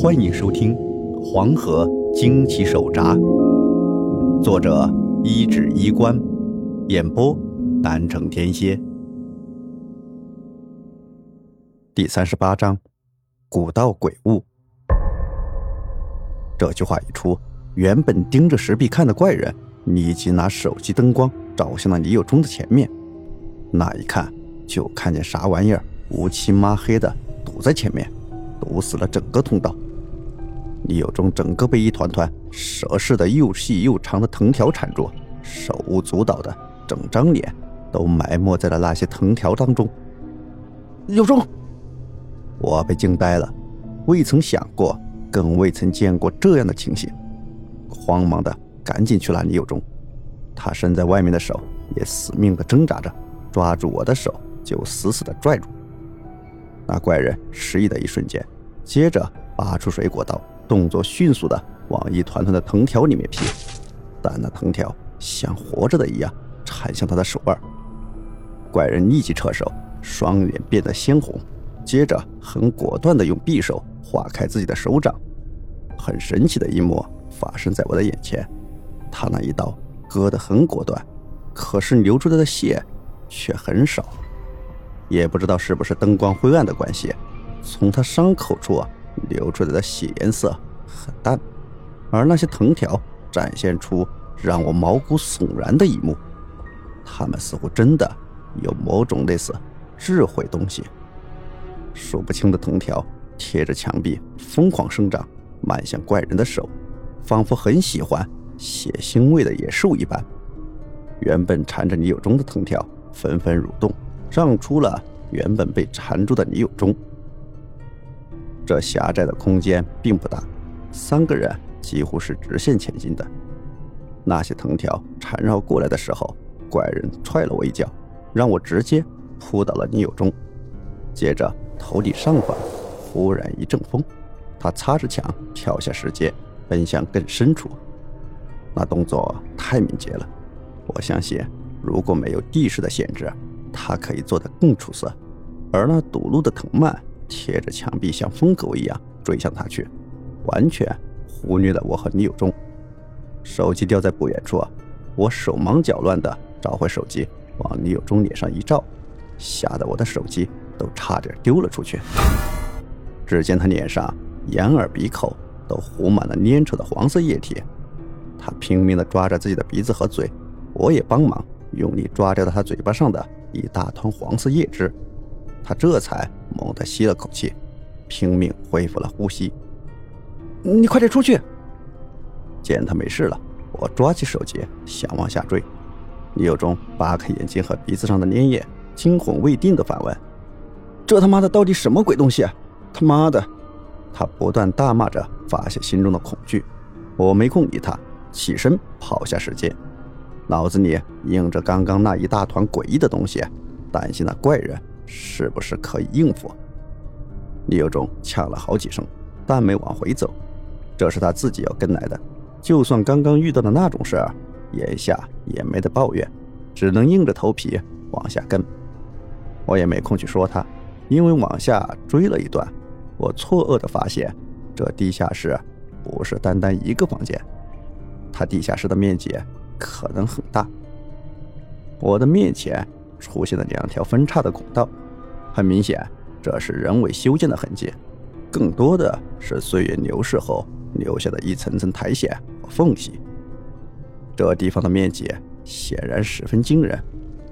欢迎收听《黄河惊奇手札》，作者一指衣冠，演播南城天蝎。第三十八章：古道鬼物。这句话一出，原本盯着石壁看的怪人立即拿手机灯光照向了李有忠的前面。那一看，就看见啥玩意儿乌漆抹黑的堵在前面，堵死了整个通道。李有忠整个被一团团蛇似的又细又长的藤条缠住，手舞足蹈的，整张脸都埋没在了那些藤条当中。有忠，我被惊呆了，未曾想过，更未曾见过这样的情形，慌忙的赶紧去拉李有忠，他伸在外面的手也死命的挣扎着，抓住我的手就死死的拽住。那怪人失忆的一瞬间，接着拔出水果刀。动作迅速的往一团团的藤条里面劈，但那藤条像活着的一样缠向他的手腕。怪人立即撤手，双眼变得鲜红，接着很果断的用匕首划开自己的手掌。很神奇的一幕发生在我的眼前，他那一刀割得很果断，可是流出来的血却很少。也不知道是不是灯光灰暗的关系，从他伤口处啊。流出来的血颜色很淡，而那些藤条展现出让我毛骨悚然的一幕，他们似乎真的有某种类似智慧东西。数不清的藤条贴着墙壁疯狂生长，漫向怪人的手，仿佛很喜欢血腥味的野兽一般。原本缠着李有忠的藤条纷纷蠕动，让出了原本被缠住的李有忠。这狭窄的空间并不大，三个人几乎是直线前进的。那些藤条缠绕过来的时候，怪人踹了我一脚，让我直接扑倒了李有中。接着头顶上方忽然一阵风，他擦着墙跳下石阶，奔向更深处。那动作太敏捷了，我相信如果没有地势的限制，他可以做得更出色。而那堵路的藤蔓。贴着墙壁，像疯狗一样追向他去，完全忽略了我和李有忠。手机掉在不远处，我手忙脚乱地找回手机，往李有忠脸上一照，吓得我的手机都差点丢了出去。只见他脸上眼耳鼻口都糊满了粘稠的黄色液体，他拼命地抓着自己的鼻子和嘴，我也帮忙用力抓掉了他嘴巴上的一大团黄色液汁。他这才猛地吸了口气，拼命恢复了呼吸。你快点出去！见他没事了，我抓起手机想往下追。李有忠扒开眼睛和鼻子上的粘液，惊魂未定的反问：“这他妈的到底什么鬼东西？啊？他妈的！”他不断大骂着，发泄心中的恐惧。我没空理他，起身跑下石阶，脑子里映着刚刚那一大团诡异的东西，担心那怪人。是不是可以应付？李有忠呛了好几声，但没往回走。这是他自己要跟来的，就算刚刚遇到的那种事儿，眼下也没得抱怨，只能硬着头皮往下跟。我也没空去说他，因为往下追了一段，我错愕地发现，这地下室不是单单一个房间，它地下室的面积可能很大。我的面前。出现了两条分叉的孔道，很明显，这是人为修建的痕迹，更多的是岁月流逝后留下的一层层苔藓和缝隙。这地方的面积显然十分惊人，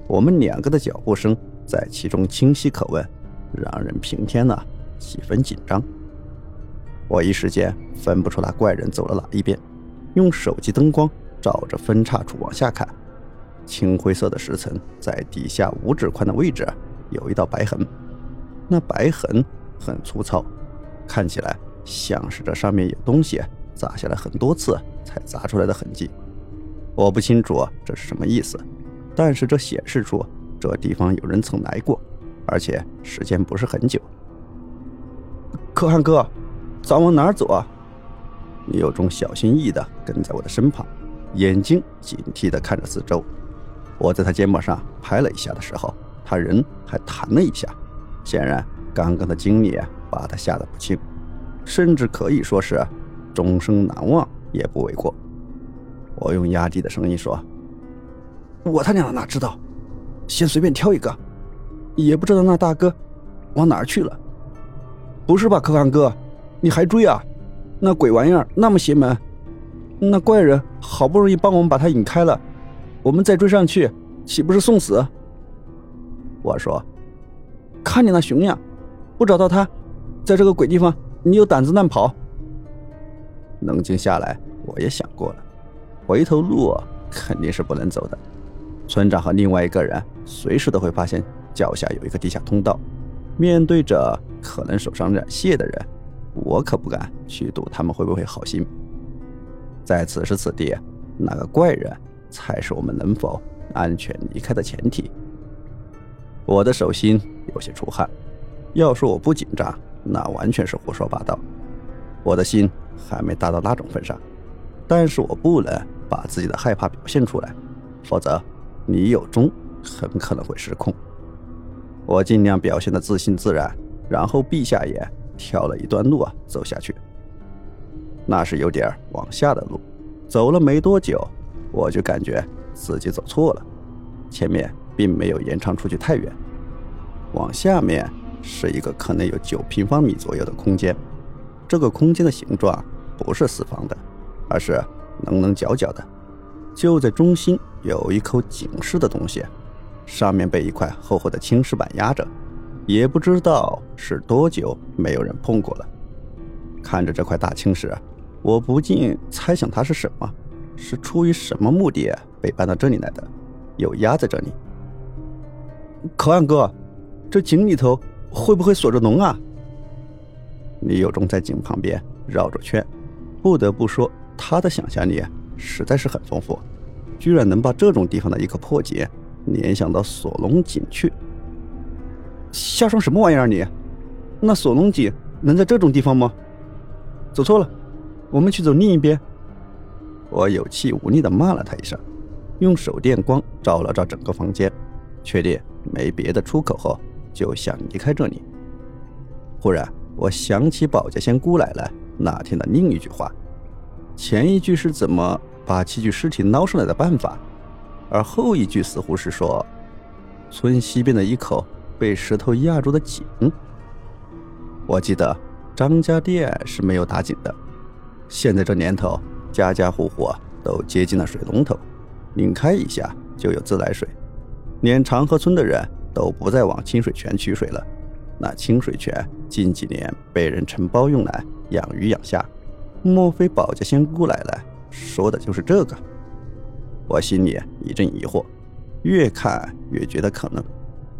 我们两个的脚步声在其中清晰可闻，让人平添了几分紧张。我一时间分不出那怪人走了哪一边，用手机灯光照着分叉处往下看。青灰色的石层在底下五指宽的位置有一道白痕，那白痕很粗糙，看起来像是这上面有东西砸下来很多次才砸出来的痕迹。我不清楚这是什么意思，但是这显示出这地方有人曾来过，而且时间不是很久。可汗哥，咱往哪儿走啊？李有忠小心翼翼地跟在我的身旁，眼睛警惕地看着四周。我在他肩膀上拍了一下的时候，他人还弹了一下，显然刚刚的经历把他吓得不轻。甚至可以说是终生难忘也不为过。我用压低的声音说：“我他娘的哪知道？先随便挑一个，也不知道那大哥往哪儿去了。不是吧，可汗哥，你还追啊？那鬼玩意儿那么邪门，那怪人好不容易帮我们把他引开了，我们再追上去，岂不是送死？”我说：“看你那熊样，不找到他，在这个鬼地方。”你有胆子乱跑？冷静下来，我也想过了，回头路肯定是不能走的。村长和另外一个人随时都会发现脚下有一个地下通道。面对着可能手上染血的人，我可不敢去赌他们会不会好心。在此时此地，那个怪人才是我们能否安全离开的前提。我的手心有些出汗，要说我不紧张。那完全是胡说八道，我的心还没大到那种份上，但是我不能把自己的害怕表现出来，否则李有忠很可能会失控。我尽量表现的自信自然，然后闭下眼，挑了一段路啊走下去。那是有点往下的路，走了没多久，我就感觉自己走错了，前面并没有延长出去太远，往下面。是一个可能有九平方米左右的空间，这个空间的形状不是四方的，而是棱棱角角的。就在中心有一口井式的东西，上面被一块厚厚的青石板压着，也不知道是多久没有人碰过了。看着这块大青石，我不禁猜想它是什么，是出于什么目的被搬到这里来的，又压在这里。可岸哥，这井里头。会不会锁着龙啊？李有忠在井旁边绕着圈，不得不说他的想象力实在是很丰富，居然能把这种地方的一个破解联想到锁龙井去。瞎说什么玩意儿你？那锁龙井能在这种地方吗？走错了，我们去走另一边。我有气无力的骂了他一声，用手电光照了照整个房间，确定没别的出口后。就想离开这里。忽然，我想起保家仙姑奶奶那天的另一句话，前一句是怎么把七具尸体捞上来的办法，而后一句似乎是说村西边的一口被石头压住的井。我记得张家店是没有打井的，现在这年头，家家户户都接近了水龙头，拧开一下就有自来水，连长河村的人。都不再往清水泉取水了。那清水泉近几年被人承包用来养鱼养虾，莫非保家仙姑来了，说的就是这个？我心里一阵疑惑，越看越觉得可能，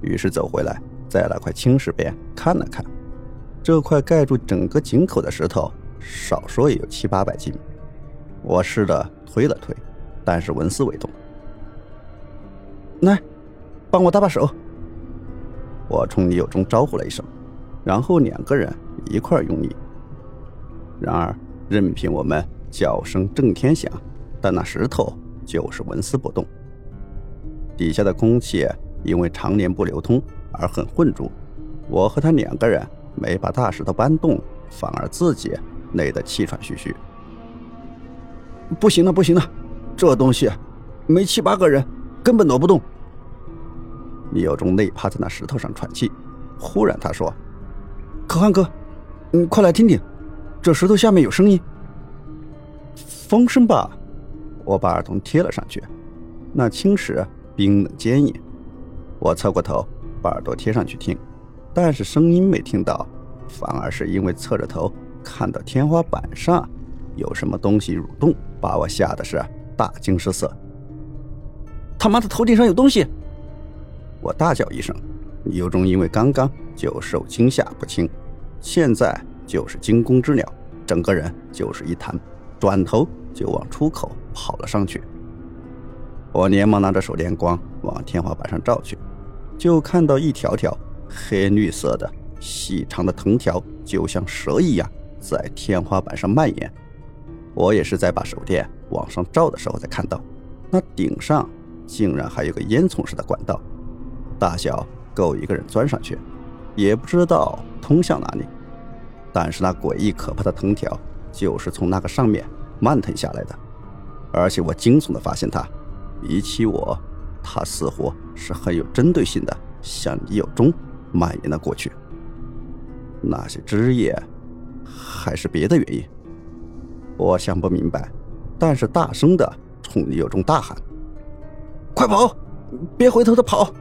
于是走回来，在那块青石边看了看。这块盖住整个井口的石头，少说也有七八百斤。我试着推了推，但是纹丝未动。来，帮我搭把手。我冲李有忠招呼了一声，然后两个人一块用力。然而，任凭我们叫声震天响，但那石头就是纹丝不动。底下的空气因为常年不流通而很混浊，我和他两个人没把大石头搬动，反而自己累得气喘吁吁。不行了，不行了，这东西没七八个人根本挪不动。李有忠累趴在那石头上喘气，忽然他说：“可汗哥，你快来听听，这石头下面有声音。风声吧？”我把耳筒贴了上去，那青石冰冷坚硬。我侧过头把耳朵贴上去听，但是声音没听到，反而是因为侧着头看到天花板上有什么东西蠕动，把我吓得是大惊失色。他妈的，头顶上有东西！我大叫一声，李有忠因为刚刚就受惊吓不轻，现在就是惊弓之鸟，整个人就是一弹，转头就往出口跑了上去。我连忙拿着手电光往天花板上照去，就看到一条条黑绿色的细长的藤条，就像蛇一样在天花板上蔓延。我也是在把手电往上照的时候才看到，那顶上竟然还有个烟囱似的管道。大小够一个人钻上去，也不知道通向哪里。但是那诡异可怕的藤条就是从那个上面漫腾下来的，而且我惊悚的发现，它比起我，它似乎是很有针对性的向李有忠蔓延了过去。那些枝叶，还是别的原因，我想不明白。但是大声的冲李有忠大喊：“快跑，别回头的跑！”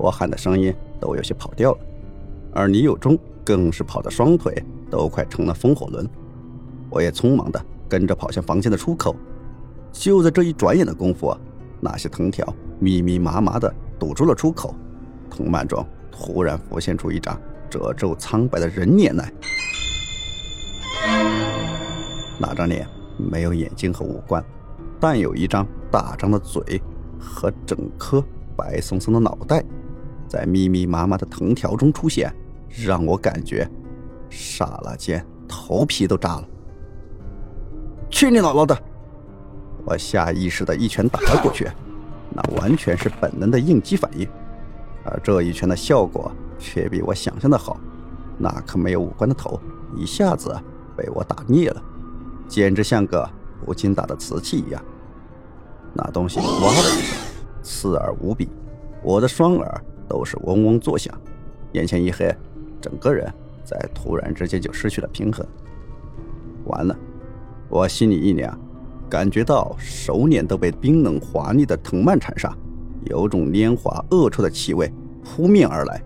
我喊的声音都有些跑调了，而李有忠更是跑的双腿都快成了风火轮。我也匆忙的跟着跑向房间的出口。就在这一转眼的功夫，那些藤条密密麻麻的堵住了出口，藤蔓中突然浮现出一张褶皱苍白的人脸来。那张脸没有眼睛和五官，但有一张大张的嘴和整颗白松松的脑袋。在密密麻麻的藤条中出现，让我感觉刹那间头皮都炸了。去你姥姥的！我下意识的一拳打了过去，那完全是本能的应激反应。而这一拳的效果却比我想象的好，那颗没有五官的头一下子被我打裂了，简直像个不经打的瓷器一样。那东西哇的一声，刺耳无比，我的双耳。都是嗡嗡作响，眼前一黑，整个人在突然之间就失去了平衡。完了，我心里一凉，感觉到手脸都被冰冷滑腻的藤蔓缠上，有种黏滑恶臭的气味扑面而来。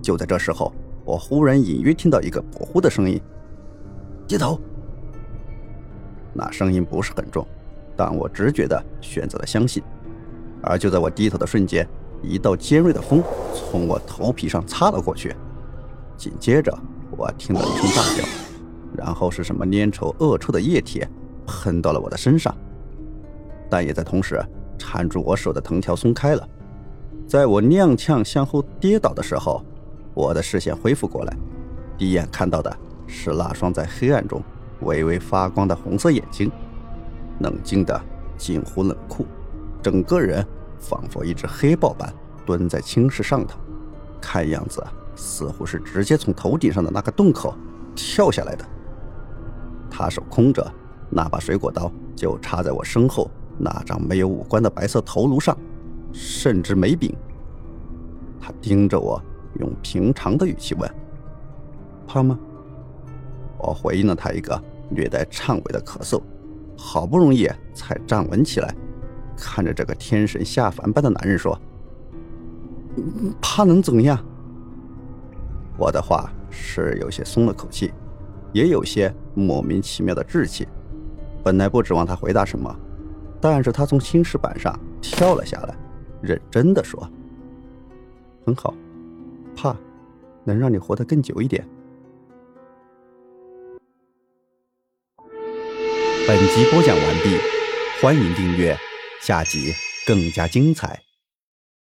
就在这时候，我忽然隐约听到一个模糊的声音：“低头。”那声音不是很重，但我直觉的选择了相信。而就在我低头的瞬间，一道尖锐的风从我头皮上擦了过去，紧接着我听到一声大叫，然后是什么粘稠恶臭的液体喷到了我的身上，但也在同时缠住我手的藤条松开了。在我踉跄向后跌倒的时候，我的视线恢复过来，第一眼看到的是那双在黑暗中微微发光的红色眼睛，冷静的近乎冷酷，整个人。仿佛一只黑豹般蹲在青石上头，看样子似乎是直接从头顶上的那个洞口跳下来的。他手空着，那把水果刀就插在我身后那张没有五官的白色头颅上，甚至没柄。他盯着我，用平常的语气问：“怕吗？”我回应了他一个略带颤巍的咳嗽，好不容易才站稳起来。看着这个天神下凡般的男人说：“怕能怎样？”我的话是有些松了口气，也有些莫名其妙的志气。本来不指望他回答什么，但是他从青石板上跳了下来，认真的说：“很好，怕能让你活得更久一点。”本集播讲完毕，欢迎订阅。下集更加精彩。